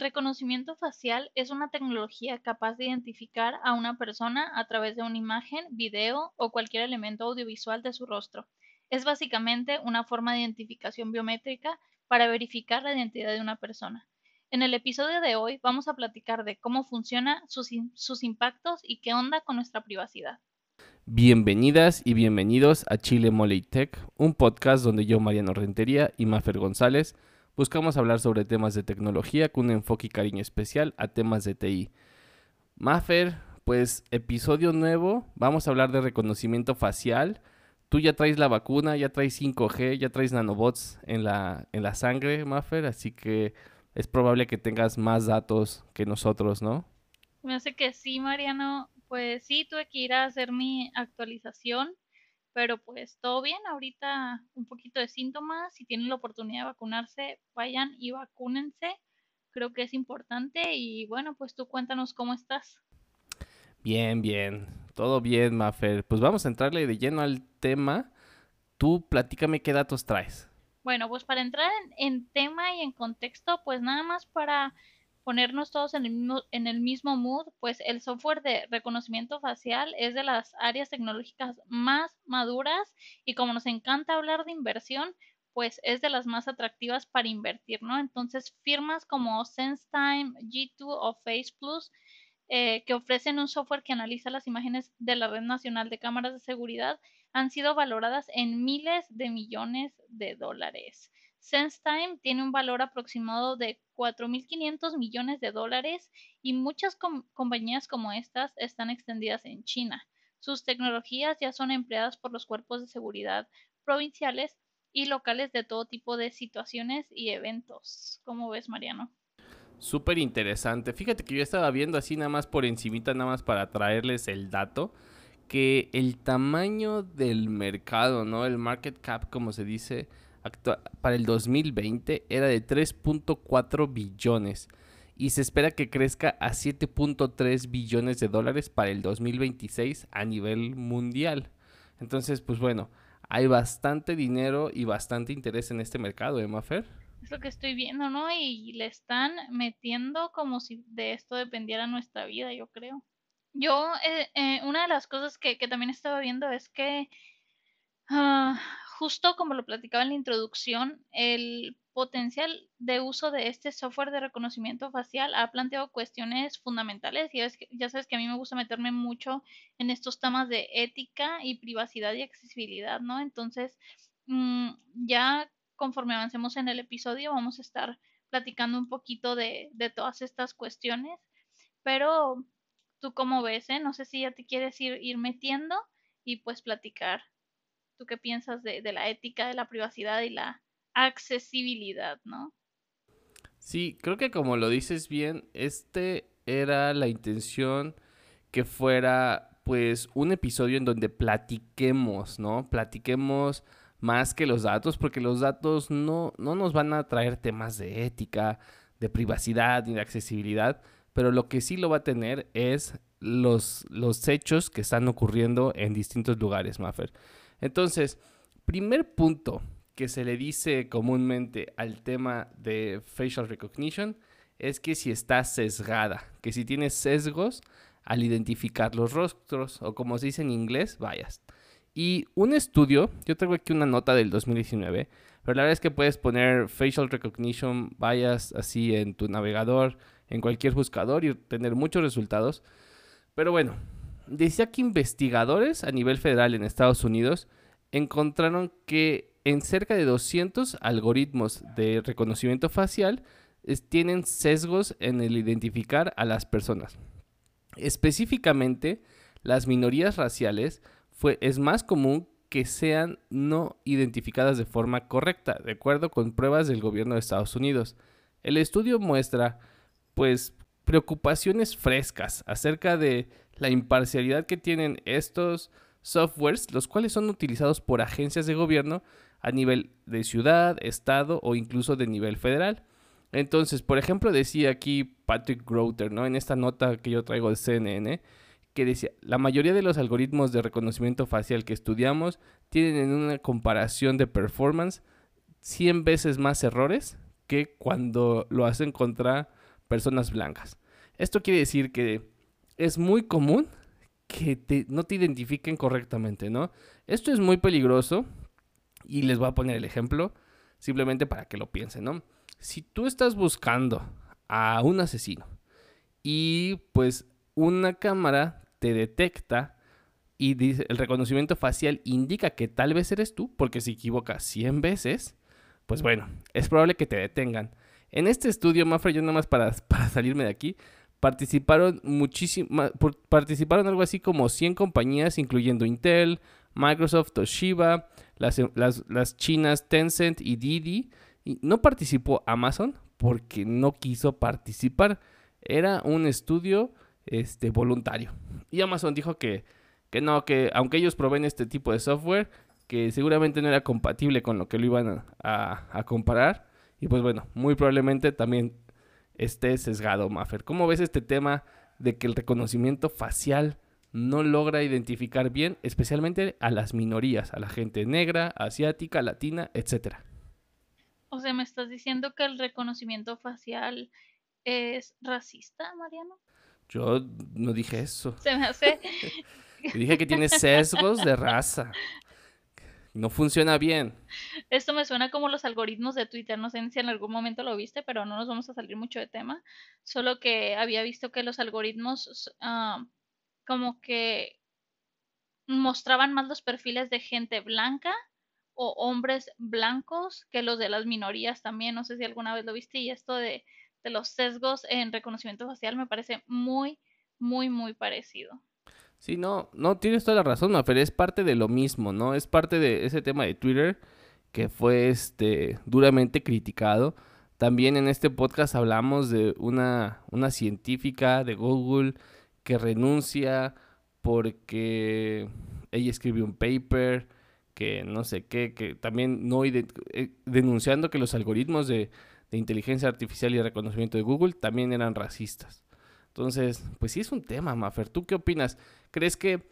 El reconocimiento facial es una tecnología capaz de identificar a una persona a través de una imagen, video o cualquier elemento audiovisual de su rostro. Es básicamente una forma de identificación biométrica para verificar la identidad de una persona. En el episodio de hoy vamos a platicar de cómo funciona, sus, impactos y qué onda con nuestra privacidad. Bienvenidas y bienvenidos a Chile Moley Tech, un podcast donde yo, Mariano Rentería y Mafer González buscamos hablar sobre temas de tecnología con un enfoque y cariño especial a temas de TI. Mafer, pues episodio nuevo, vamos a hablar de reconocimiento facial. Tú ya traes la vacuna, ya traes 5G, ya traes nanobots en la, en la sangre, Mafer, así que es probable que tengas más datos que nosotros, ¿no? Me hace que sí, Mariano. Pues sí, tuve que ir a hacer mi actualización, pero pues todo bien. Ahorita un poquito de síntomas. Si tienen la oportunidad de vacunarse, vayan y vacúnense. Creo que es importante. Y bueno, pues tú cuéntanos cómo estás. Bien, bien. Todo bien, Mafer. Pues vamos a entrarle de lleno al tema. Tú platícame qué datos traes. Bueno, pues para entrar en, tema y en contexto, pues nada más para ponernos todos en el, mismo, en el mismo mood, pues el software de reconocimiento facial es de las áreas tecnológicas más maduras y como nos encanta hablar de inversión, pues es de las más atractivas para invertir, ¿no? Entonces, firmas como SenseTime, G2 o Face Plus, eh, que ofrecen un software que analiza las imágenes de la Red Nacional de Cámaras de Seguridad, han sido valoradas en miles de millones de dólares. SenseTime tiene un valor aproximado de 4.500 millones de dólares y muchas compañías como estas están extendidas en China. Sus tecnologías ya son empleadas por los cuerpos de seguridad provinciales y locales de todo tipo de situaciones y eventos. ¿Cómo ves, Mariano? Súper interesante. Fíjate que yo estaba viendo así nada más por encimita, nada más para traerles el dato que el tamaño del mercado, ¿no? El market cap, como se dice, para el 2020 era de 3.4 billones y se espera que crezca a 7.3 billones de dólares para el 2026 a nivel mundial. Entonces, pues bueno, hay bastante dinero y bastante interés en este mercado, ¿eh, Mafer? Es lo que estoy viendo, ¿no? Y le están metiendo como si de esto dependiera nuestra vida, yo creo. Yo, eh, eh, una de las cosas que, que, también estaba viendo es que, ah, justo como lo platicaba en la introducción, el potencial de uso de este software de reconocimiento facial ha planteado cuestiones fundamentales y es que, ya sabes que a mí me gusta meterme mucho en estos temas de ética y privacidad y accesibilidad, ¿no? Entonces, mm, ya conforme avancemos en el episodio vamos a estar platicando un poquito de, de todas estas cuestiones, pero ¿Tú cómo ves? Eh? No sé si ya te quieres ir, ir metiendo y pues platicar. ¿Tú qué piensas de, de la ética, de la privacidad y la accesibilidad, no? Sí, creo que como lo dices bien, este era la intención que fuera pues un episodio en donde platiquemos, ¿no? Platiquemos más que los datos, porque los datos no, no nos van a traer temas de ética, de privacidad ni de accesibilidad, pero lo que sí lo va a tener es los, los hechos que están ocurriendo en distintos lugares, Maffer. Entonces, primer punto que se le dice comúnmente al tema de facial recognition es que si está sesgada, que si tiene sesgos al identificar los rostros o como se dice en inglés, vayas. Y un estudio, yo tengo aquí una nota del 2019, pero la verdad es que puedes poner facial recognition vayas así en tu navegador en cualquier buscador y tener muchos resultados. Pero bueno, decía que investigadores a nivel federal en Estados Unidos encontraron que en cerca de 200 algoritmos de reconocimiento facial tienen sesgos en el identificar a las personas. Específicamente, las minorías raciales fue, es más común que sean no identificadas de forma correcta, de acuerdo con pruebas del gobierno de Estados Unidos. El estudio muestra pues preocupaciones frescas acerca de la imparcialidad que tienen estos softwares, los cuales son utilizados por agencias de gobierno a nivel de ciudad, estado o incluso de nivel federal. Entonces, por ejemplo, decía aquí Patrick Grouter, ¿no? En esta nota que yo traigo de CNN, que decía, la mayoría de los algoritmos de reconocimiento facial que estudiamos tienen en una comparación de performance 100 veces más errores que cuando lo hacen contra personas blancas. Esto quiere decir que es muy común que no te identifiquen correctamente, ¿no? Esto es muy peligroso y les voy a poner el ejemplo simplemente para que lo piensen, ¿no? Si tú estás buscando a un asesino y pues una cámara te detecta y dice, el reconocimiento facial indica que tal vez eres tú, porque si equivocas 100 veces, pues bueno, es probable que te detengan. En este estudio, Mafra, yo nada más para, para salirme de aquí, participaron muchísimas, participaron algo así como 100 compañías, incluyendo Intel, Microsoft, Toshiba, las, las, las chinas Tencent y Didi. Y no participó Amazon porque no quiso participar. Era un estudio este, voluntario. Y Amazon dijo que, que no, que aunque ellos proveen este tipo de software, que seguramente no era compatible con lo que lo iban a, a comparar. Y pues bueno, muy probablemente también esté sesgado, Maffer. ¿Cómo ves este tema de que el reconocimiento facial no logra identificar bien, especialmente a las minorías, a la gente negra, asiática, latina, etcétera? O sea, ¿me estás diciendo que el reconocimiento facial es racista, Mariano? Yo no dije eso. Se me hace. dije que tiene sesgos de raza. No funciona bien. Esto me suena como los algoritmos de Twitter. No sé si en algún momento lo viste, pero no nos vamos a salir mucho de tema. Solo que había visto que los algoritmos ah, como que mostraban más los perfiles de gente blanca o hombres blancos que los de las minorías también. No sé si alguna vez lo viste. Y esto de, de los sesgos en reconocimiento facial me parece muy, muy, muy parecido. Sí, no, no, tienes toda la razón, pero es parte de lo mismo, ¿no? Es parte de ese tema de Twitter que fue este duramente criticado. También en este podcast hablamos de una, una científica de Google que renuncia porque ella escribió un paper que no sé qué, que también no eh, denunciando que los algoritmos de, de inteligencia artificial y reconocimiento de Google también eran racistas. Entonces, pues sí es un tema, Mafer. ¿Tú qué opinas? ¿Crees que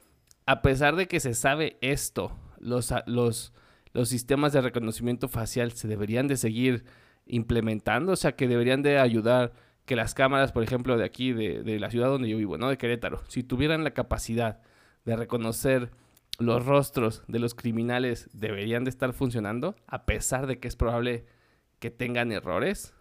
a pesar de que se sabe esto, los, los, los sistemas de reconocimiento facial se deberían de seguir implementando? O sea, que deberían de ayudar que las cámaras, por ejemplo, de aquí, de, de la ciudad donde yo vivo, ¿no? De Querétaro, si tuvieran la capacidad de reconocer los rostros de los criminales, deberían de estar funcionando, a pesar de que es probable que tengan errores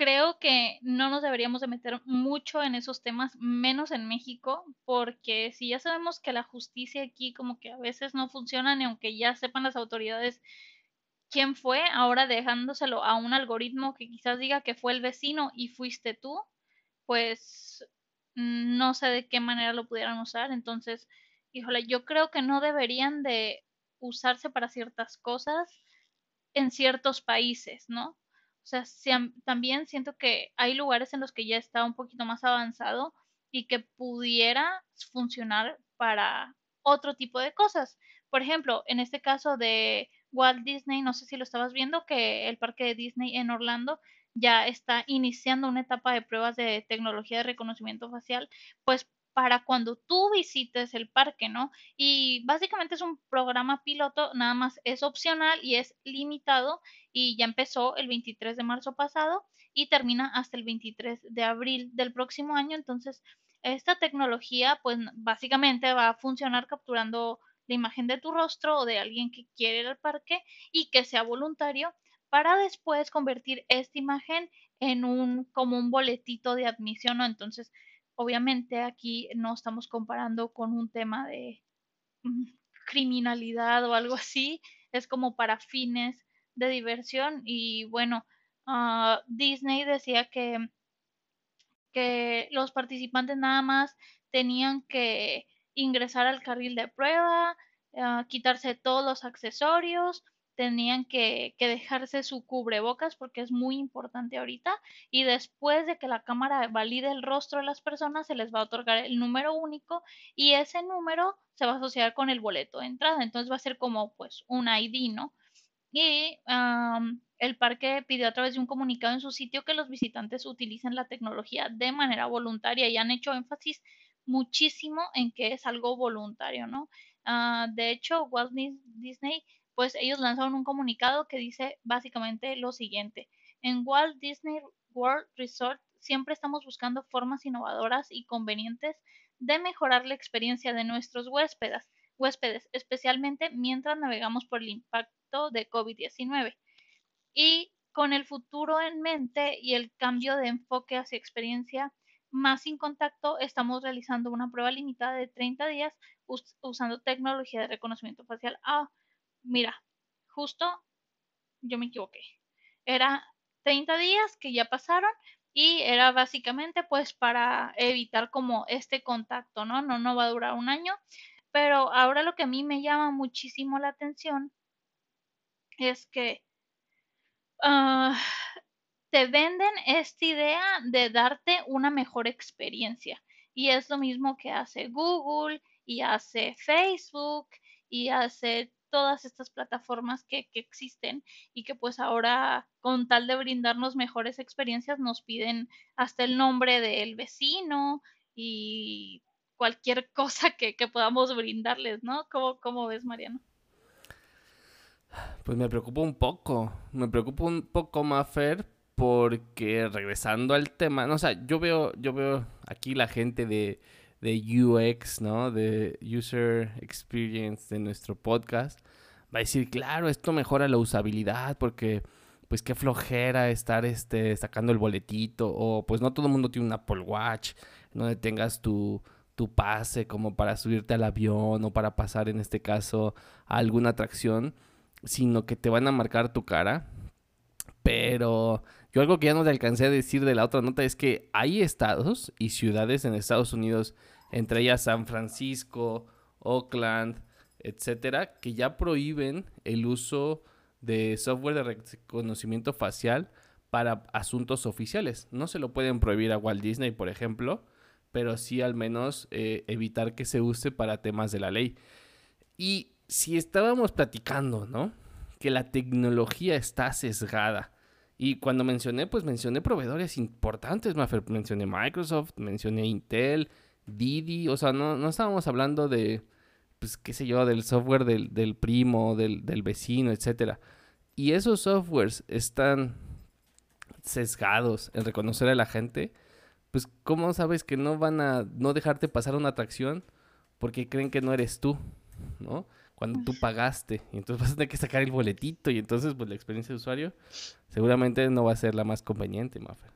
creo que no nos deberíamos de meter mucho en esos temas, menos en México, porque si ya sabemos que la justicia aquí como que a veces no funciona, ni aunque ya sepan las autoridades quién fue, ahora dejándoselo a un algoritmo que quizás diga que fue el vecino y fuiste tú, pues no sé de qué manera lo pudieran usar. Entonces, híjole, yo creo que no deberían de usarse para ciertas cosas en ciertos países, ¿no? O sea, también siento que hay lugares en los que ya está un poquito más avanzado y que pudiera funcionar para otro tipo de cosas. Por ejemplo, en este caso de Walt Disney, no sé si lo estabas viendo, que el parque de Disney en Orlando ya está iniciando una etapa de pruebas de tecnología de reconocimiento facial, pues para cuando tú visites el parque, ¿no? Y básicamente es un programa piloto, nada más es opcional y es limitado y ya empezó el 23 de marzo pasado y termina hasta el 23 de abril del próximo año. Entonces, esta tecnología, pues básicamente va a funcionar capturando la imagen de tu rostro o de alguien que quiere ir al parque y que sea voluntario para después convertir esta imagen en un como un boletito de admisión, ¿no? Entonces, Obviamente aquí no estamos comparando con un tema de mm, criminalidad o algo así, es como para fines de diversión y bueno, ah, Disney decía que, que los participantes nada más tenían que ingresar al carril de prueba, ah, quitarse todos los accesorios, tenían que, dejarse su cubrebocas porque es muy importante ahorita y después de que la cámara valide el rostro de las personas se les va a otorgar el número único y ese número se va a asociar con el boleto de entrada. Entonces va a ser como pues un ID no y el parque pidió a través de un comunicado en su sitio que los visitantes utilicen la tecnología de manera voluntaria y han hecho énfasis muchísimo en que es algo voluntario no ah, de hecho Walt Disney pues ellos lanzaron un comunicado que dice básicamente lo siguiente. En Walt Disney World Resort siempre estamos buscando formas innovadoras y convenientes de mejorar la experiencia de nuestros huéspedes, huéspedes especialmente mientras navegamos por el impacto de COVID-19. Y con el futuro en mente y el cambio de enfoque hacia experiencia más sin contacto, estamos realizando una prueba limitada de 30 días usando tecnología de reconocimiento facial. Ah, mira, justo yo me equivoqué. Era 30 días que ya pasaron y era básicamente pues para evitar como este contacto, ¿no? No, no va a durar un año, pero ahora lo que a mí me llama muchísimo la atención es que uh, te venden esta idea de darte una mejor experiencia. Y es lo mismo que hace Google y hace Facebook y hace todas estas plataformas que, que, existen y que pues ahora con tal de brindarnos mejores experiencias nos piden hasta el nombre del vecino y cualquier cosa que, que podamos brindarles, ¿no? ¿Cómo, ¿Cómo ves, Mariano? Pues me preocupa un poco, me preocupa un poco más, Fer, porque regresando al tema, no, o sea, yo veo, yo veo aquí la gente de, de UX, ¿no? De User Experience de nuestro podcast, va a decir, claro, esto mejora la usabilidad porque, pues, qué flojera estar este, sacando el boletito, o pues no todo el mundo tiene un Apple Watch, donde tengas tu, tu pase como para subirte al avión o para pasar, en este caso, a alguna atracción, sino que te van a marcar tu cara. Pero yo algo que ya no te alcancé a decir de la otra nota es que hay estados y ciudades en Estados Unidos, entre ellas San Francisco, Oakland, etcétera, que ya prohíben el uso de software de reconocimiento facial para asuntos oficiales. No se lo pueden prohibir a Walt Disney, por ejemplo, pero sí al menos eh, evitar que se use para temas de la ley. Y si estábamos platicando, ¿no? Que la tecnología está sesgada y cuando mencioné, pues mencioné proveedores importantes, mencioné Microsoft, mencioné Intel, Didi, o sea, no, no estábamos hablando de, pues qué sé yo, del software del, del primo, del, del vecino, etcétera. Y esos softwares están sesgados en reconocer a la gente, pues ¿cómo sabes que no van a no dejarte pasar una atracción porque creen que no eres tú, ¿no? Cuando tú pagaste. Y entonces vas a tener que sacar el boletito y entonces pues la experiencia de usuario seguramente no va a ser la más conveniente, Mafer.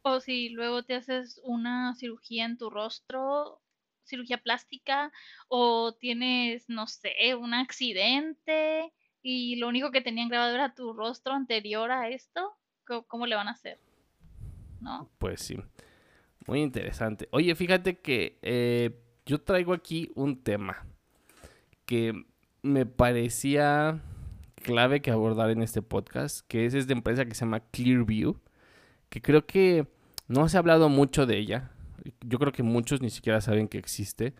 O si luego te haces una cirugía en tu rostro, cirugía plástica, o tienes, no sé, un accidente y lo único que tenían grabado era tu rostro anterior a esto, ¿cómo, le van a hacer? ¿No? Pues sí. Muy interesante. Oye, fíjate que eh, yo traigo aquí un tema que me parecía clave que abordar en este podcast, que es esta empresa que se llama Clearview, que creo que no se ha hablado mucho de ella. Yo creo que muchos ni siquiera saben que existe,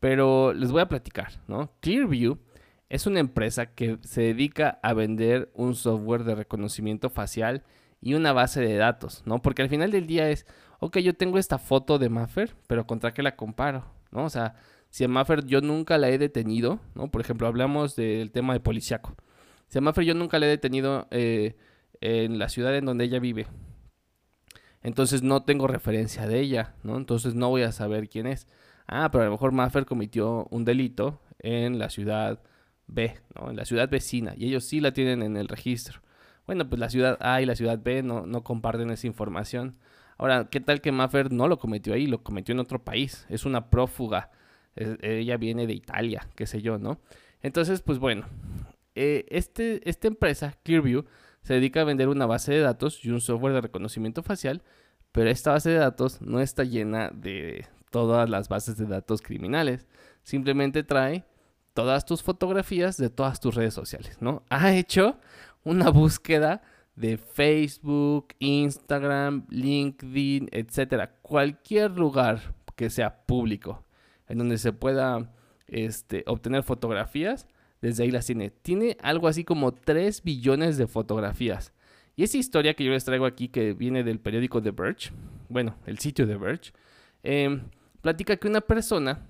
pero les voy a platicar, ¿no? Clearview es una empresa que se dedica a vender un software de reconocimiento facial y una base de datos, ¿no? Porque al final del día es, ok, yo tengo esta foto de Maffer, pero ¿contra qué la comparo? ¿No? O sea, si a Maffer yo nunca la he detenido, ¿no? Por ejemplo, hablamos del tema de policiaco. Si a Maffer yo nunca la he detenido eh, en la ciudad en donde ella vive. Entonces no tengo referencia de ella, ¿no? Entonces no voy a saber quién es. Ah, pero a lo mejor Maffer cometió un delito en la ciudad B, ¿no? En la ciudad vecina. Y ellos sí la tienen en el registro. Bueno, pues la ciudad A y la ciudad B no, no comparten esa información. Ahora, ¿qué tal que Maffer no lo cometió ahí? Lo cometió en otro país. Es una prófuga ella viene de Italia, qué sé yo, ¿no? Entonces, pues bueno, eh, este, esta empresa, Clearview, se dedica a vender una base de datos y un software de reconocimiento facial, pero esta base de datos no está llena de todas las bases de datos criminales. Simplemente trae todas tus fotografías de todas tus redes sociales, ¿no? Ha hecho una búsqueda de Facebook, Instagram, LinkedIn, etcétera, cualquier lugar que sea público en donde se pueda este, obtener fotografías, desde ahí las tiene. Tiene algo así como 3 billones de fotografías. Y esa historia que yo les traigo aquí, que viene del periódico The Verge, bueno, el sitio The Verge, em, platica que una persona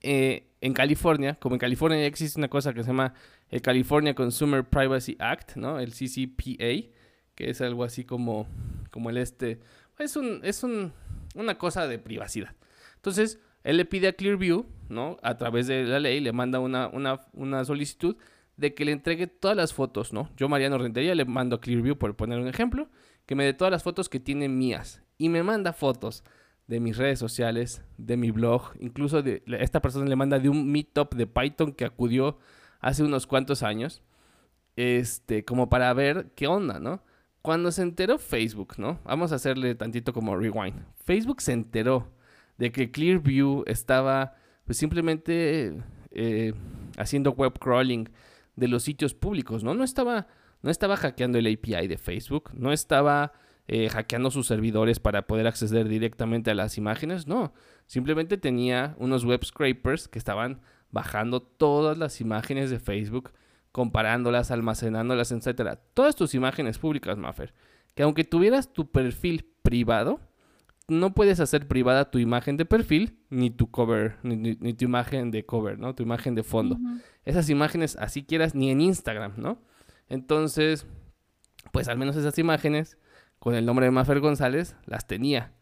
eh, en California, como en California ya existe una cosa que se llama el California Consumer Privacy Act, ¿no? El CCPA, que es algo así como, como el este, es, un, es un, una cosa de privacidad. Entonces, él le pide a Clearview, ¿no? A través de la ley, le manda una, una, una solicitud de que le entregue todas las fotos, ¿no? Yo, Mariano Rentería, le mando a Clearview, por poner un ejemplo, que me dé todas las fotos que tiene mías. Y me manda fotos de mis redes sociales, de mi blog, incluso de esta persona le manda de un meetup de Python que acudió hace unos cuantos años, este, como para ver qué onda, ¿no? Cuando se enteró Facebook, ¿no? Vamos a hacerle tantito como rewind. Facebook se enteró de que Clearview estaba, pues simplemente eh, haciendo web crawling de los sitios públicos, ¿no? No estaba, no estaba hackeando el API de Facebook, no estaba eh, hackeando sus servidores para poder acceder directamente a las imágenes, no. Simplemente tenía unos web scrapers que estaban bajando todas las imágenes de Facebook, comparándolas, almacenándolas, etcétera. Todas tus imágenes públicas, Maffer. Que aunque tuvieras tu perfil privado, no puedes hacer privada tu imagen de perfil ni tu cover, ni, tu imagen de cover, ¿no? Tu imagen de fondo. Esas imágenes, así quieras, ni en Instagram, ¿no? Entonces, pues al menos esas imágenes con el nombre de Maffer González las tenía.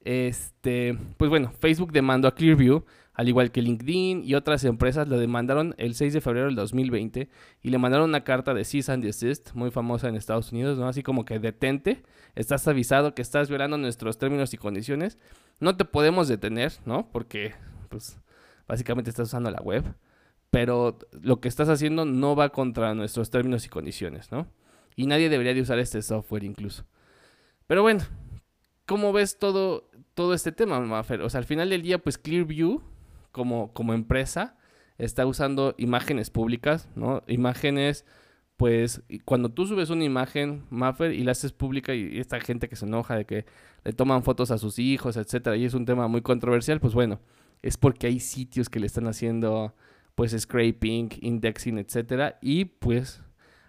Este, pues bueno, Facebook demandó a Clearview, al igual que LinkedIn y otras empresas lo demandaron el 6 de febrero del 2020 y le mandaron una carta de cease and desist muy famosa en Estados Unidos, ¿no? Así como que detente, estás avisado que estás violando nuestros términos y condiciones, no te podemos detener, ¿no? Porque pues básicamente estás usando la web, pero lo que estás haciendo no va contra nuestros términos y condiciones, ¿no? Y nadie debería de usar este software incluso. Pero bueno, ¿cómo ves todo, todo este tema, Mafer? O sea, al final del día, pues Clearview, como, como empresa, está usando imágenes públicas, ¿no? Imágenes, pues, cuando tú subes una imagen, Maffer, y la haces pública, y, esta gente que se enoja de que le toman fotos a sus hijos, etcétera, y es un tema muy controversial, pues bueno, es porque hay sitios que le están haciendo, pues, scraping, indexing, etcétera, y pues,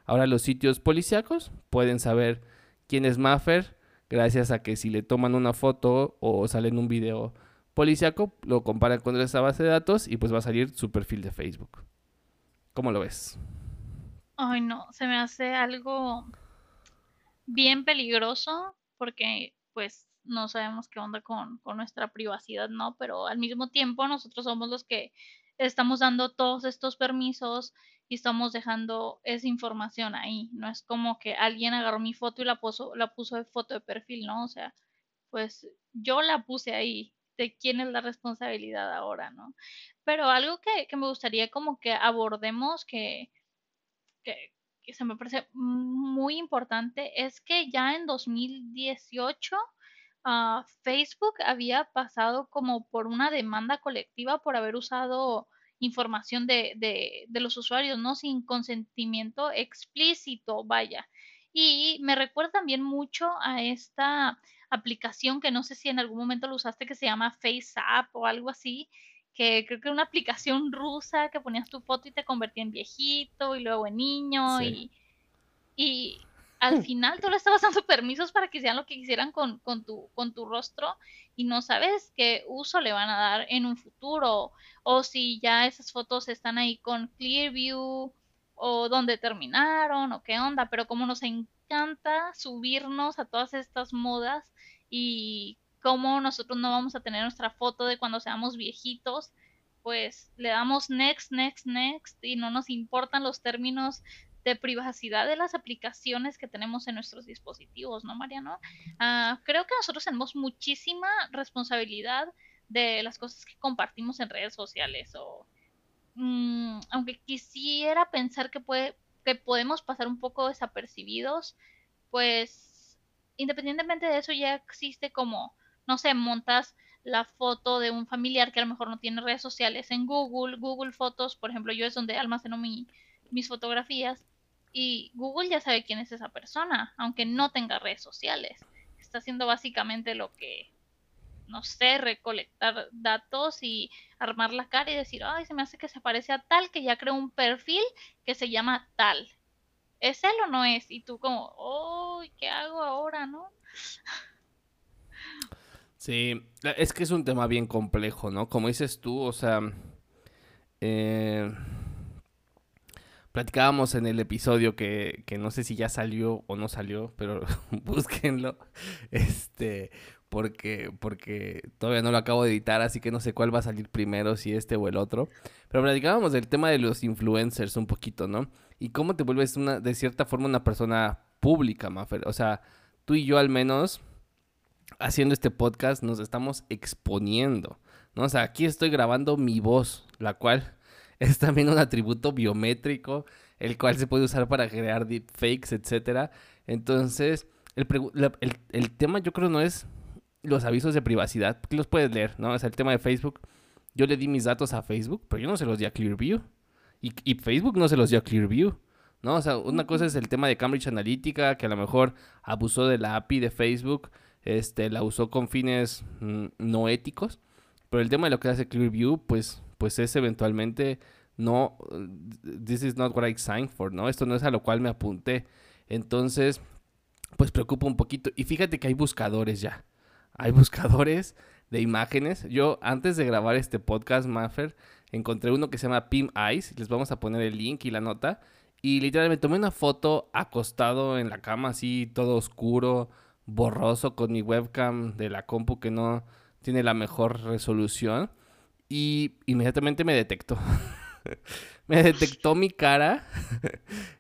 ahora los sitios policíacos pueden saber quién es Maffer, gracias a que si le toman una foto o sale en un video policíaco, lo comparan con esa base de datos y pues va a salir su perfil de Facebook. ¿Cómo lo ves? Ay, no, se me hace algo bien peligroso porque pues no sabemos qué onda con, con nuestra privacidad, ¿no? Pero al mismo tiempo nosotros somos los que estamos dando todos estos permisos y estamos dejando esa información ahí. No es como que alguien agarró mi foto y la puso, la puso de foto de perfil, ¿no? O sea, pues yo la puse ahí. ¿De quién es la responsabilidad ahora, no? Pero algo que, que me gustaría como que abordemos, que, que, que se me parece muy importante, es que ya en 2018 uh, Facebook había pasado como por una demanda colectiva por haber usado información de, de, de los usuarios, ¿no? Sin consentimiento explícito, vaya. Y me recuerda también mucho a esta aplicación que no sé si en algún momento lo usaste que se llama FaceApp o algo así, que creo que era una aplicación rusa que ponías tu foto y te convertía en viejito y luego en niño y, y al final tú le estabas dando permisos para que hicieran lo que quisieran con, con, tu, con tu rostro y no sabes qué uso le van a dar en un futuro o si ya esas fotos están ahí con Clearview o dónde terminaron o qué onda, pero como nos encanta subirnos a todas estas modas y cómo nosotros no vamos a tener nuestra foto de cuando seamos viejitos, pues le damos next, next, next y no nos importan los términos de privacidad de las aplicaciones que tenemos en nuestros dispositivos, ¿no, Mariano? Uh, creo que nosotros tenemos muchísima responsabilidad de las cosas que compartimos en redes sociales o mmm, aunque quisiera pensar que puede que podemos pasar un poco desapercibidos, pues independientemente de eso ya existe como no sé, montas la foto de un familiar que a lo mejor no tiene redes sociales en Google, Google Fotos, por ejemplo, yo es donde almaceno mi, mis fotografías y Google ya sabe quién es esa persona, aunque no tenga redes sociales. Está haciendo básicamente lo que, no sé, recolectar datos y armar la cara y decir, ay, se me hace que se parece a tal, que ya creó un perfil que se llama tal. ¿Es él o no es? Y tú como, oh, ¿qué hago ahora, no? Sí, es que es un tema bien complejo, ¿no? Como dices tú, o sea, eh, platicábamos en el episodio que, que no sé si ya salió o no salió, pero búsquenlo. Este, porque, porque todavía no lo acabo de editar, así que no sé cuál va a salir primero, si este o el otro. Pero platicábamos del tema de los influencers un poquito, ¿no? Y cómo te vuelves una, de cierta forma una persona pública, Maffer. O sea, tú y yo al menos, haciendo este podcast, nos estamos exponiendo, ¿no? O sea, aquí estoy grabando mi voz, la cual es también un atributo biométrico, el cual se puede usar para crear deepfakes, etcétera. Entonces, el, el, tema yo creo no es los avisos de privacidad, los puedes leer, ¿no? O sea, el tema de Facebook, yo le di mis datos a Facebook, pero yo no se los di a Clearview. Y, y Facebook no se los dio a Clearview. ¿no? O sea, una cosa es el tema de Cambridge Analytica, que a lo mejor abusó de la API de Facebook, este, la usó con fines mm, no éticos, pero el tema de lo que hace Clearview, pues, pues es eventualmente no, this is not what I signed for, ¿no? Esto no es a lo cual me apunté. Entonces, pues preocupa un poquito. Y fíjate que hay buscadores ya. Hay buscadores de imágenes. Yo antes de grabar este podcast, Maffer, encontré uno que se llama Pim Eyes. Les vamos a poner el link y la nota. Y literalmente tomé una foto acostado en la cama, así todo oscuro, borroso, con mi webcam de la compu que no tiene la mejor resolución. Y inmediatamente me detectó. me detectó mi cara.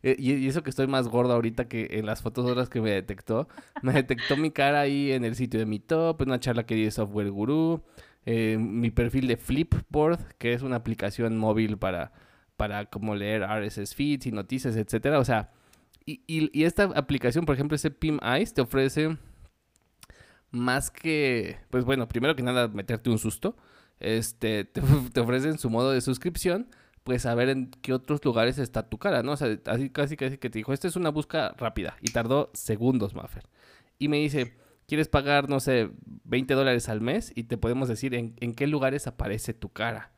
Eh, y eso que estoy más gordo ahorita que en las fotos otras que me detectó. Me detectó mi cara ahí en el sitio de mi top, en una charla que di de Software Guru. Eh, mi perfil de Flipboard, que es una aplicación móvil para para como leer RSS feeds y noticias, etcétera. O sea, y, y, esta aplicación, por ejemplo, ese PIM Eyes, te ofrece más que, pues bueno, primero que nada, meterte un susto. Este, te, te ofrece en su modo de suscripción, pues saber en qué otros lugares está tu cara, ¿no? O sea, así casi casi que te dijo, esta es una búsqueda rápida y tardó segundos, Maffer. Y me dice, ¿quieres pagar, no sé, 20 dólares al mes? Y te podemos decir en, en qué lugares aparece tu cara.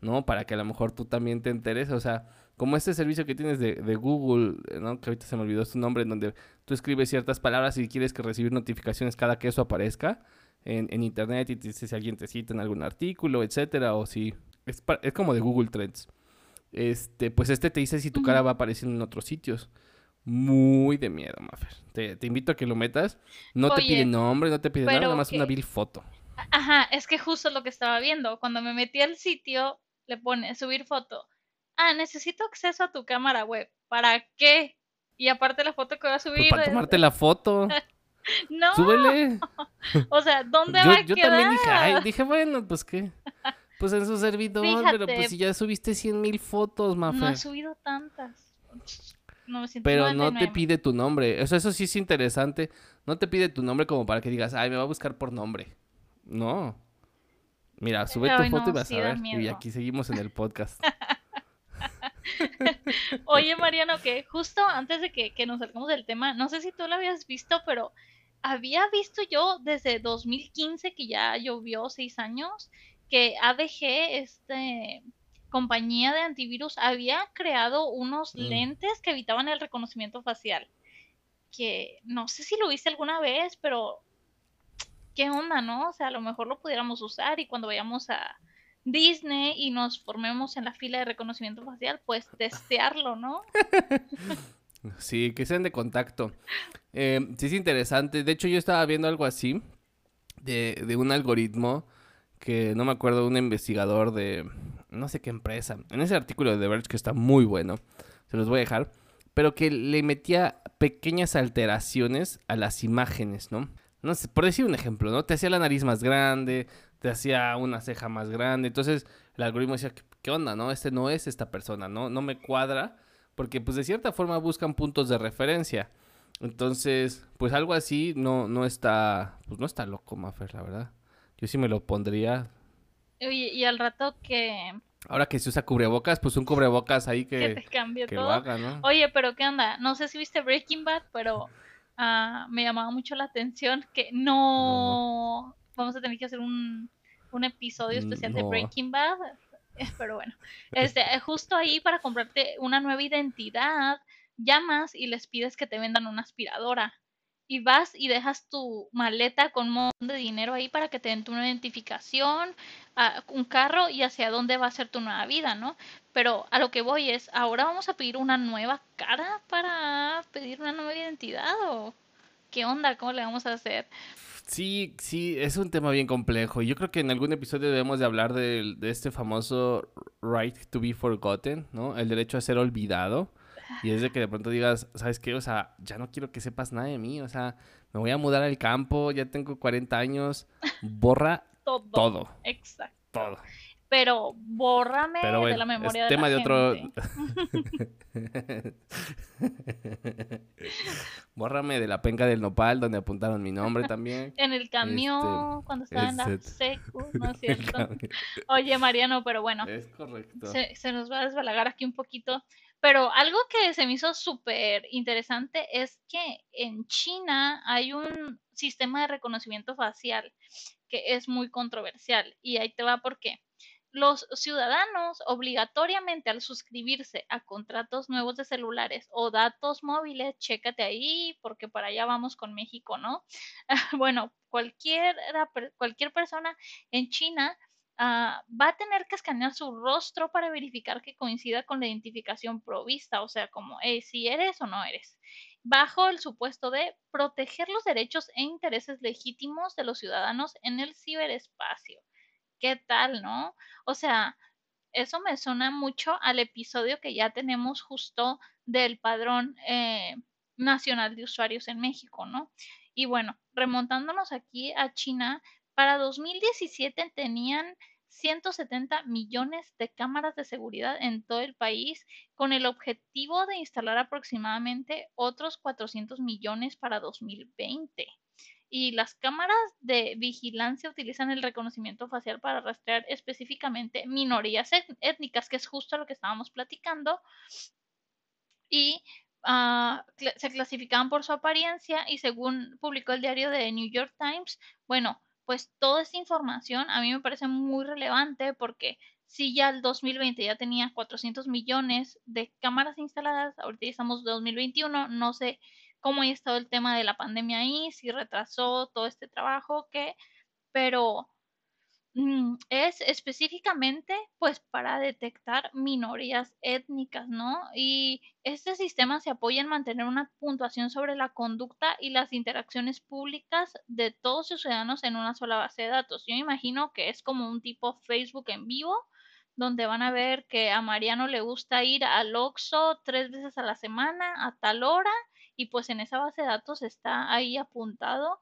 ¿no? Para que a lo mejor tú también te enteres, o sea, como este servicio que tienes de, Google, ¿no? Que ahorita se me olvidó su nombre, en donde tú escribes ciertas palabras y quieres que recibir notificaciones cada que eso aparezca en, internet y te dice si alguien te cita en algún artículo, etcétera, o si... Es, es como de Google Trends. Este, pues este te dice si tu cara va apareciendo en otros sitios. Muy de miedo, Maffer. Te, invito a que lo metas. No te pide nombre, no te pide nada, nada más una vil foto. Ajá, es que justo lo que estaba viendo. Cuando me metí al sitio, le pone subir foto. Ah, necesito acceso a tu cámara web. ¿Para qué? Y aparte la foto que voy a pues subir. para tomarte la foto. no. Súbele. o sea, ¿dónde va a yo quedar? Yo también dije, ay, dije, bueno, pues qué. Pues en su servidor, pero pues si ya subiste cien mil fotos, Mafe. No he subido tantas. Pero no te pide tu nombre. Eso, eso sí es interesante. No te pide tu nombre como para que digas, ay, me va a buscar por nombre. No. Mira, sube tu foto y vas a ver. Y aquí seguimos en el podcast. Oye, Mariano, que justo antes de que, nos salgamos del tema, no sé si tú lo habías visto, pero había visto yo desde 2015, que ya llovió seis años, que ADG, este compañía de antivirus, había creado unos mm. lentes que evitaban el reconocimiento facial. Que no sé si lo viste alguna vez, pero qué onda, ¿no? O sea, a lo mejor lo pudiéramos usar y cuando vayamos a Disney y nos formemos en la fila de reconocimiento facial, pues testearlo, ¿no? Sí, que sean de contacto. Eh, sí es interesante. De hecho, yo estaba viendo algo así de, de un algoritmo que no me acuerdo, un investigador de no sé qué empresa. En ese artículo de The Verge que está muy bueno, se los voy a dejar, pero que le metía pequeñas alteraciones a las imágenes, ¿no? no sé, por decir un ejemplo, ¿no? Te hacía la nariz más grande, te hacía una ceja más grande, entonces el algoritmo decía, ¿qué, onda, no? Este no es esta persona, ¿no? No me cuadra, porque pues de cierta forma buscan puntos de referencia. Entonces, pues algo así no, no está, pues no está loco, Maffer, la verdad. Yo sí me lo pondría. Oye, y al rato que... Ahora que se usa cubrebocas, pues un cubrebocas ahí que, que, te cambie todo. Lo haga, ¿no? Oye, pero ¿qué onda? No sé si viste Breaking Bad, pero Ah, me llamaba mucho la atención que no, vamos a tener que hacer un, un episodio especial de Breaking Bad, pero bueno, este, justo ahí para comprarte una nueva identidad, llamas y les pides que te vendan una aspiradora. y vas y dejas tu maleta con un montón de dinero ahí para que te den tu identificación, a un carro y hacia dónde va a ser tu nueva vida, ¿no? Pero a lo que voy es, ¿ahora vamos a pedir una nueva cara para pedir una nueva identidad o qué onda? ¿Cómo le vamos a hacer? Sí, sí, es un tema bien complejo. Yo creo que en algún episodio debemos de hablar de, de este famoso right to be forgotten, ¿no? El derecho a ser olvidado. Y es de que de pronto digas, ¿sabes qué? O sea, ya no quiero que sepas nada de mí. O sea, me voy a mudar al campo, ya tengo 40 años. Borra todo. Todo. Exacto. Todo. Pero bórrame de la memoria es de tema de otro. bórrame de la penca del nopal donde apuntaron mi nombre también. en el camión, este, cuando estaba en la secu, ¿no es cierto? Oye, Mariano, pero bueno. Es correcto. Se, se nos va a desbalagar aquí un poquito. Pero algo que se me hizo súper interesante es que en China hay un sistema de reconocimiento facial que es muy controversial. Y ahí te va por qué. Los ciudadanos obligatoriamente al suscribirse a contratos nuevos de celulares o datos móviles, chécate ahí porque para allá vamos con México, ¿no? bueno, cualquier, cualquier persona en China Ah, va a tener que escanear su rostro para verificar que coincida con la identificación provista, o sea, como si eres o no eres, bajo el supuesto de proteger los derechos e intereses legítimos de los ciudadanos en el ciberespacio. ¿Qué tal, no? O sea, eso me suena mucho al episodio que ya tenemos justo del padrón eh, nacional de usuarios en México, ¿no? Y bueno, remontándonos aquí a China, para 2017 tenían 170 millones de cámaras de seguridad en todo el país, con el objetivo de instalar aproximadamente otros 400 millones para 2020. Y las cámaras de vigilancia utilizan el reconocimiento facial para rastrear específicamente minorías étnicas, que es justo lo que estábamos platicando. Y Ah, se clasificaban por su apariencia y según publicó el diario de New York Times, bueno, pues toda esta información a mí me parece muy relevante porque si ya el 2020 ya tenía 400 millones de cámaras instaladas, ahorita ya estamos en 2021, no sé cómo ha estado el tema de la pandemia ahí, si retrasó todo este trabajo, que, pero Mm, es específicamente pues para detectar minorías étnicas, ¿no? Y este sistema se apoya en mantener una puntuación sobre la conducta y las interacciones públicas de todos sus ciudadanos en una sola base de datos. Yo imagino que es como un tipo Facebook en vivo, donde van a ver que a Mariano le gusta ir al Oxxo tres veces a la semana a tal hora y pues en esa base de datos está ahí apuntado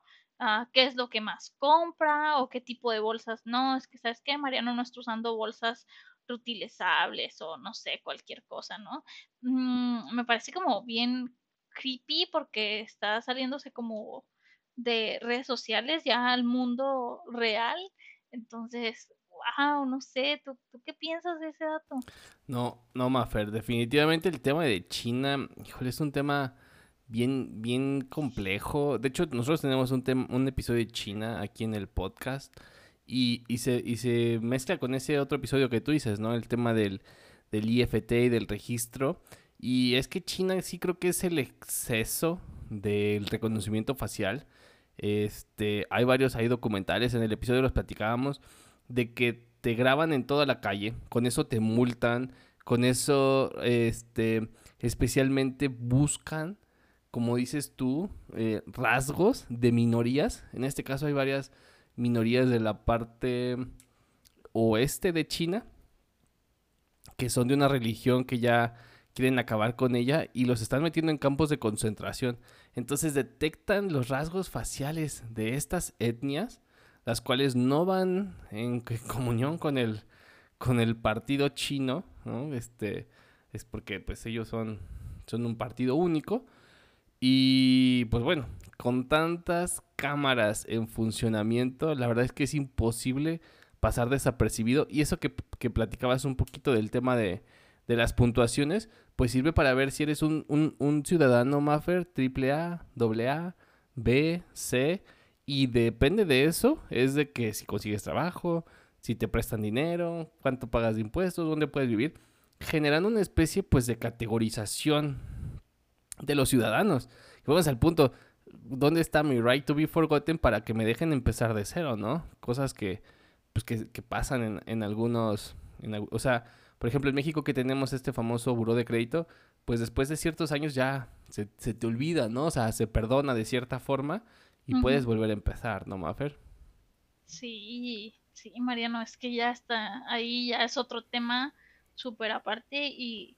qué es lo que más compra o qué tipo de bolsas. No, es que sabes que Mariano no está usando bolsas reutilizables o no sé, cualquier cosa, ¿no? Mm, me parece como bien creepy porque está saliéndose como de redes sociales ya al mundo real. Entonces, wow, no sé, ¿tú, ¿tú, qué piensas de ese dato? No, no, Mafer, definitivamente el tema de China, híjole, es un tema bien, bien complejo. De hecho, nosotros tenemos un, un episodio de China aquí en el podcast y, y, se, y se mezcla con ese otro episodio que tú dices, ¿no? El tema del, del IFT y del registro. Y es que China sí creo que es el exceso del reconocimiento facial. Este, hay varios, hay documentales, en el episodio los platicábamos, de que te graban en toda la calle, con eso te multan, con eso, este, especialmente buscan como dices tú, eh, rasgos de minorías. En este caso hay varias minorías de la parte oeste de China que son de una religión que ya quieren acabar con ella y los están metiendo en campos de concentración. Entonces detectan los rasgos faciales de estas etnias, las cuales no van en comunión con el, con el partido chino, Este, es porque pues ellos son, son un partido único y pues bueno, con tantas cámaras en funcionamiento, la verdad es que es imposible pasar desapercibido. Y eso que, platicabas un poquito del tema de, las puntuaciones, pues sirve para ver si eres un, un, ciudadano Maffer, triple A, doble A, B, C. Y depende de eso, es de que si consigues trabajo, si te prestan dinero, cuánto pagas de impuestos, dónde puedes vivir, generando una especie pues de categorización de los ciudadanos. Y vamos al punto, ¿dónde está mi right to be forgotten para que me dejen empezar de cero, no? Cosas que, pues, que, pasan en, en algunos, o sea, por ejemplo, en México que tenemos este famoso buró de crédito, pues después de ciertos años ya se, te olvida, ¿no? O sea, se perdona de cierta forma y puedes volver a empezar, ¿no, Mafer? Sí, sí, Mariano, es que ya está, ahí ya es otro tema súper aparte y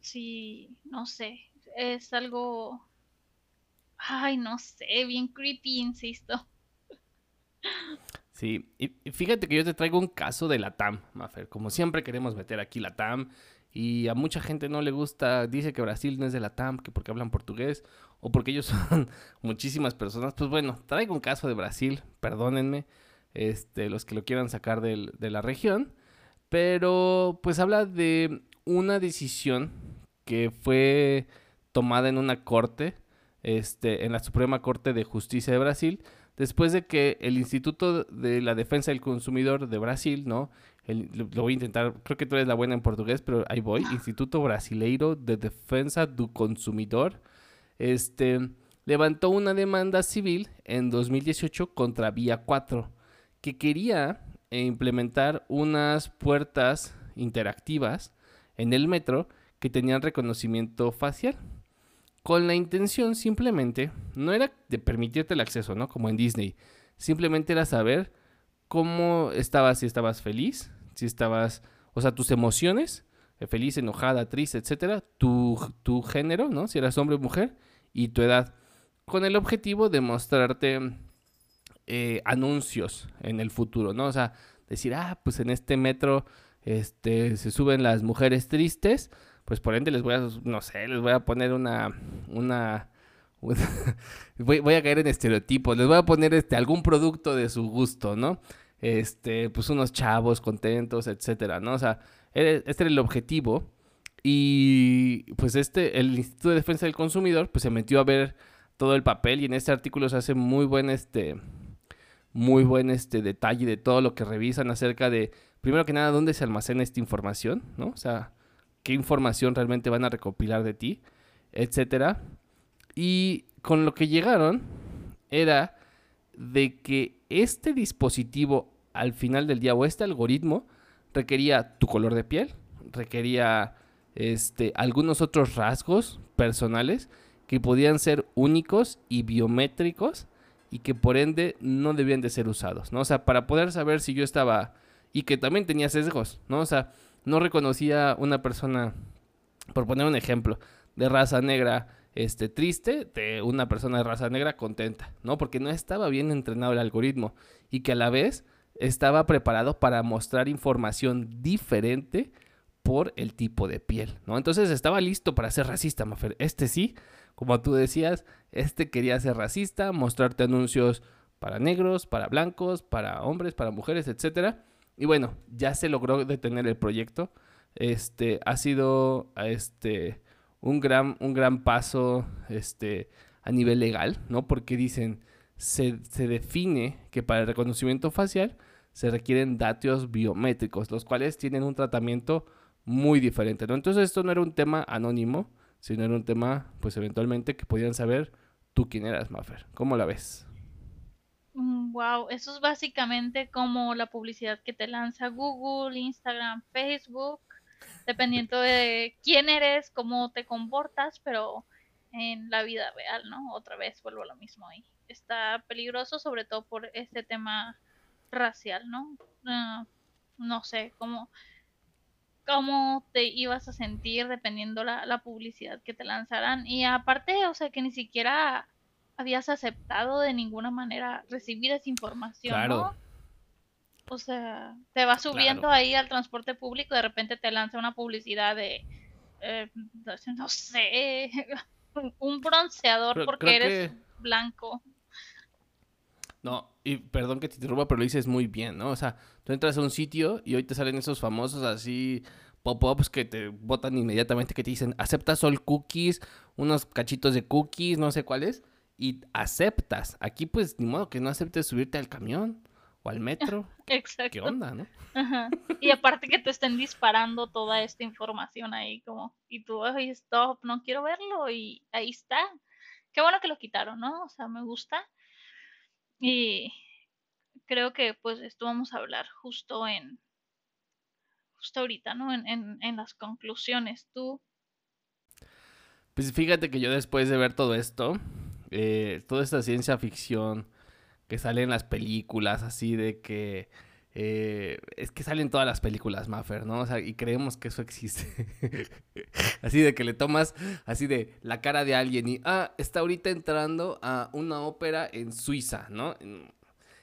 sí, no sé, es algo, ay, no sé, bien creepy, insisto. Sí, y fíjate que yo te traigo un caso de la TAM, Mafer. Como siempre queremos meter aquí la TAM y a mucha gente no le gusta, dice que Brasil no es de la TAM, que porque hablan portugués o porque ellos son muchísimas personas. Pues bueno, traigo un caso de Brasil, perdónenme, este, los que lo quieran sacar de la región, pero pues habla de una decisión que fue tomada en una corte, este, en la Suprema Corte de Justicia de Brasil, después de que el Instituto de la Defensa del Consumidor de Brasil, ¿no? lo, voy a intentar, creo que tú eres la buena en portugués, pero ahí voy, Instituto Brasileiro de Defensa do Consumidor, este, levantó una demanda civil en 2018 contra Vía 4, que quería implementar unas puertas interactivas en el metro que tenían reconocimiento facial con la intención simplemente, no era de permitirte el acceso, ¿no? Como en Disney, simplemente era saber cómo estabas, si estabas feliz, si estabas, o sea, tus emociones, eh, feliz, enojada, triste, etcétera, tu, tu género, ¿no? Si eras hombre o mujer, y tu edad, con el objetivo de mostrarte eh, anuncios en el futuro, ¿no? O sea, decir, ah, pues en este metro este, se suben las mujeres tristes, pues por ende les voy a, no sé, les voy a poner una, una, voy, a caer en estereotipos, les voy a poner este, algún producto de su gusto, ¿no? Este, pues unos chavos contentos, etcétera, ¿no? O sea, este era el objetivo y pues este, el Instituto de Defensa del Consumidor, pues se metió a ver todo el papel y en este artículo se hace muy buen, este, muy buen, este, detalle de todo lo que revisan acerca de, primero que nada, dónde se almacena esta información, ¿no? O sea, qué información realmente van a recopilar de ti, etcétera. Y con lo que llegaron era de que este dispositivo al final del día o este algoritmo requería tu color de piel, requería este, algunos otros rasgos personales que podían ser únicos y biométricos y que por ende no debían de ser usados, ¿no? O sea, para poder saber si yo estaba y que también tenía sesgos, ¿no? O sea, no reconocía una persona, por poner un ejemplo, de raza negra este, triste de una persona de raza negra contenta, ¿no? Porque no estaba bien entrenado el algoritmo y que a la vez estaba preparado para mostrar información diferente por el tipo de piel, ¿no? Entonces estaba listo para ser racista, Mafer. Este sí, como tú decías, este quería ser racista, mostrarte anuncios para negros, para blancos, para hombres, para mujeres, etcétera. Y bueno, ya se logró detener el proyecto. Este ha sido este un gran, un gran paso este, a nivel legal, ¿no? Porque dicen, se, se define que para el reconocimiento facial se requieren datos biométricos, los cuales tienen un tratamiento muy diferente, ¿no? Entonces esto no era un tema anónimo, sino era un tema, pues eventualmente, que podían saber tú quién eras, Maffer. ¿Cómo la ves? Wow, eso es básicamente como la publicidad que te lanza Google, Instagram, Facebook, dependiendo de quién eres, cómo te comportas, pero en la vida real, ¿no? Otra vez vuelvo a lo mismo ahí. Está peligroso sobre todo por este tema racial, ¿no? Ah, no sé, cómo, cómo te ibas a sentir dependiendo la, la publicidad que te lanzaran. Y aparte, o sea, que ni siquiera habías aceptado de ninguna manera recibir esa información, claro. O sea, te vas subiendo ahí al transporte público y de repente te lanza una publicidad de, eh, no sé, un bronceador porque eres blanco. No, y perdón que te interrumpa, pero lo dices muy bien, ¿no? O sea, tú entras a un sitio y hoy te salen esos famosos así pop-ups que te botan inmediatamente, que te dicen, acepta sol cookies, unos cachitos de cookies, no sé cuáles y aceptas. Aquí pues ni modo que no aceptes subirte al camión o al metro. Exacto. ¿Qué onda, no? Y aparte que te estén disparando toda esta información ahí como y tú, ay, stop, no quiero verlo y ahí está. qué bueno que lo quitaron, ¿no? O sea, me gusta. Y creo que pues esto vamos a hablar justo en, justo ahorita, ¿no? En, en, en las conclusiones. Tú. Pues fíjate que yo después de ver todo esto, eh, toda esta ciencia ficción que sale en las películas, así de que... Eh, es que salen todas las películas, Maffer, ¿no? O sea, y creemos que eso existe. así de que le tomas así de la cara de alguien y, ah, está ahorita entrando a una ópera en Suiza, ¿no?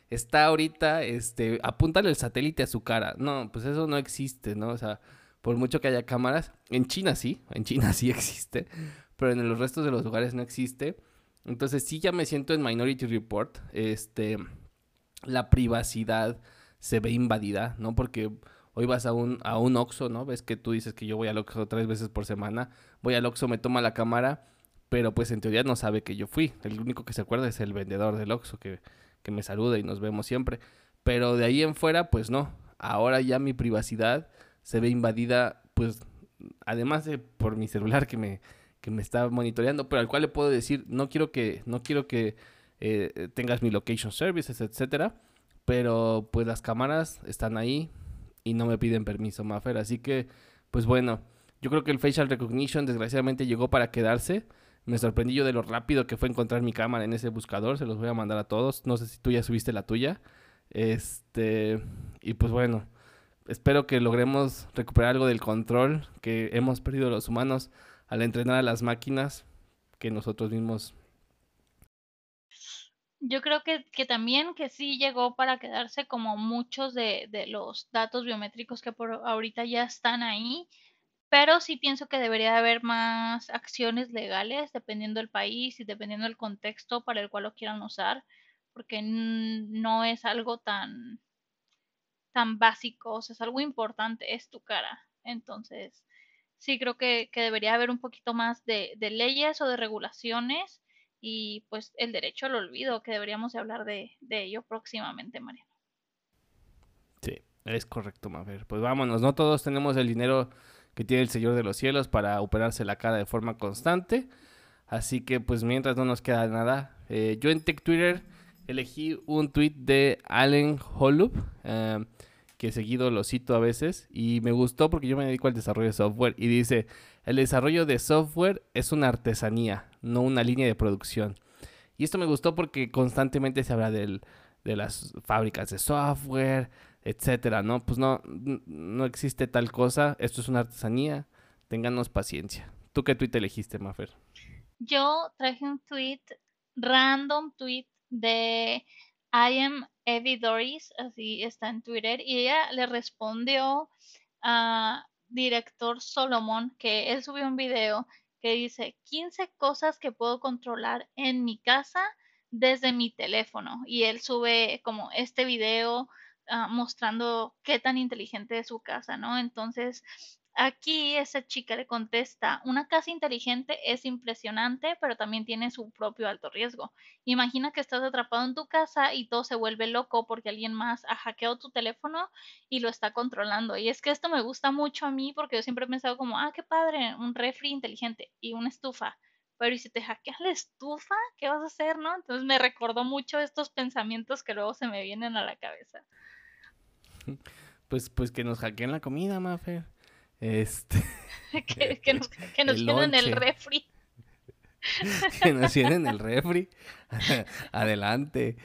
Está ahorita, este, apúntale el satélite a su cara. No, pues eso no existe, ¿no? O sea, por mucho que haya cámaras, en China sí, en China sí existe, pero en los restos de los lugares no existe. Entonces sí ya me siento en Minority Report. Este, la privacidad se ve invadida, ¿no? Porque hoy vas a un, a un Oxxo, ¿no? Ves que tú dices que yo voy al Oxxo tres veces por semana. Voy al Oxxo, me toma la cámara, pero pues en teoría no sabe que yo fui. El único que se acuerda es el vendedor del Oxxo que, que me saluda y nos vemos siempre. Pero de ahí en fuera, pues no. Ahora ya mi privacidad se ve invadida, pues, además de por mi celular que me que me está monitoreando, pero al cual le puedo decir, no quiero que, no quiero que eh, tengas mi location services, etcétera, pero pues las cámaras están ahí y no me piden permiso, Maffer, así que, pues bueno, yo creo que el facial recognition desgraciadamente llegó para quedarse. Me sorprendí yo de lo rápido que fue encontrar mi cámara en ese buscador. Se los voy a mandar a todos. No sé si tú ya subiste la tuya. Este. Y pues bueno. Espero que logremos recuperar algo del control que hemos perdido los humanos al entrenar a las máquinas que nosotros mismos. Yo creo que, que también que sí llegó para quedarse como muchos de, de los datos biométricos que por ahorita ya están ahí, pero sí pienso que debería haber más acciones legales dependiendo del país y dependiendo del contexto para el cual lo quieran usar, porque no es algo tan tan básico, o sea, es algo importante, es tu cara. Entonces, sí creo que, debería haber un poquito más de, leyes o de regulaciones y pues el derecho al olvido, que deberíamos de hablar de, ello próximamente, Mariano. Sí, es correcto, Mafer. Pues vámonos, no todos tenemos el dinero que tiene el Señor de los Cielos para operarse la cara de forma constante. Así que pues mientras no nos queda nada, eh, yo en Tech Twitter elegí un tweet de Allen Holub. Eh, que seguido lo cito a veces y me gustó porque yo me dedico al desarrollo de software y dice, el desarrollo de software es una artesanía, no una línea de producción. Y esto me gustó porque constantemente se habla del, de las fábricas de software, etcétera, ¿no? Pues no, no existe tal cosa, esto es una artesanía, ténganos paciencia. ¿Tú qué tweet elegiste, Mafer? Yo traje un tweet, random tweet de I am Evie Doris, así está en Twitter, y ella le respondió a director Solomon que él subió un video que dice 15 cosas que puedo controlar en mi casa desde mi teléfono y él sube como este video ah, mostrando qué tan inteligente es su casa, ¿no? Entonces Aquí esa chica le contesta, una casa inteligente es impresionante, pero también tiene su propio alto riesgo. Imagina que estás atrapado en tu casa y todo se vuelve loco porque alguien más ha hackeado tu teléfono y lo está controlando. Y es que esto me gusta mucho a mí porque yo siempre he pensado como, ah, qué padre, un refri inteligente y una estufa. Pero ¿y si te hackeas la estufa? ¿Qué vas a hacer, no? Entonces me recordó mucho estos pensamientos que luego se me vienen a la cabeza. Pues, pues que nos hackeen la comida, Mafe. Este. que, nos, que nos tienen el refri. que nos tienen el refri. Adelante.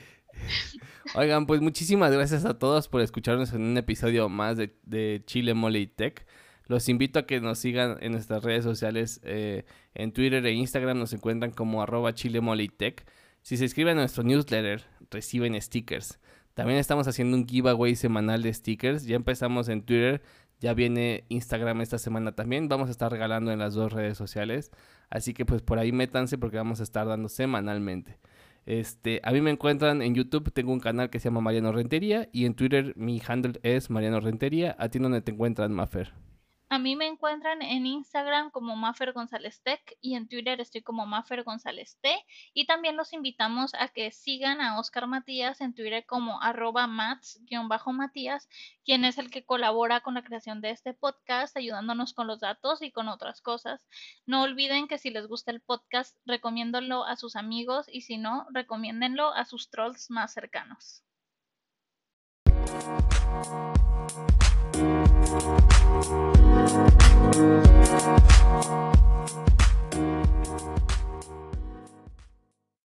Oigan, pues muchísimas gracias a todos por escucharnos en un episodio más de, Chile Mole y Tech. Los invito a que nos sigan en nuestras redes sociales. Eh, en Twitter e Instagram nos encuentran como arroba Chile Mole y Tech. Si se inscriben a nuestro newsletter, reciben stickers. También estamos haciendo un giveaway semanal de stickers. Ya empezamos en Twitter. Ya viene Instagram esta semana también. Vamos a estar regalando en las dos redes sociales. Así que pues por ahí métanse porque vamos a estar dando semanalmente. Este, a mí me encuentran en YouTube, tengo un canal que se llama Mariano Rentería y en Twitter mi handle es Mariano Rentería. ¿A ti dónde te encuentran, Mafer? A mí me encuentran en Instagram como Mafer González Tech y en Twitter estoy como Mafer González T. Y también los invitamos a que sigan a Oscar Matías en Twitter como arroba mats-matías, quien es el que colabora con la creación de este podcast, ayudándonos con los datos y con otras cosas. No olviden que si les gusta el podcast, recomiéndolo a sus amigos y si no, recomiéndenlo a sus trolls más cercanos. We'll be right.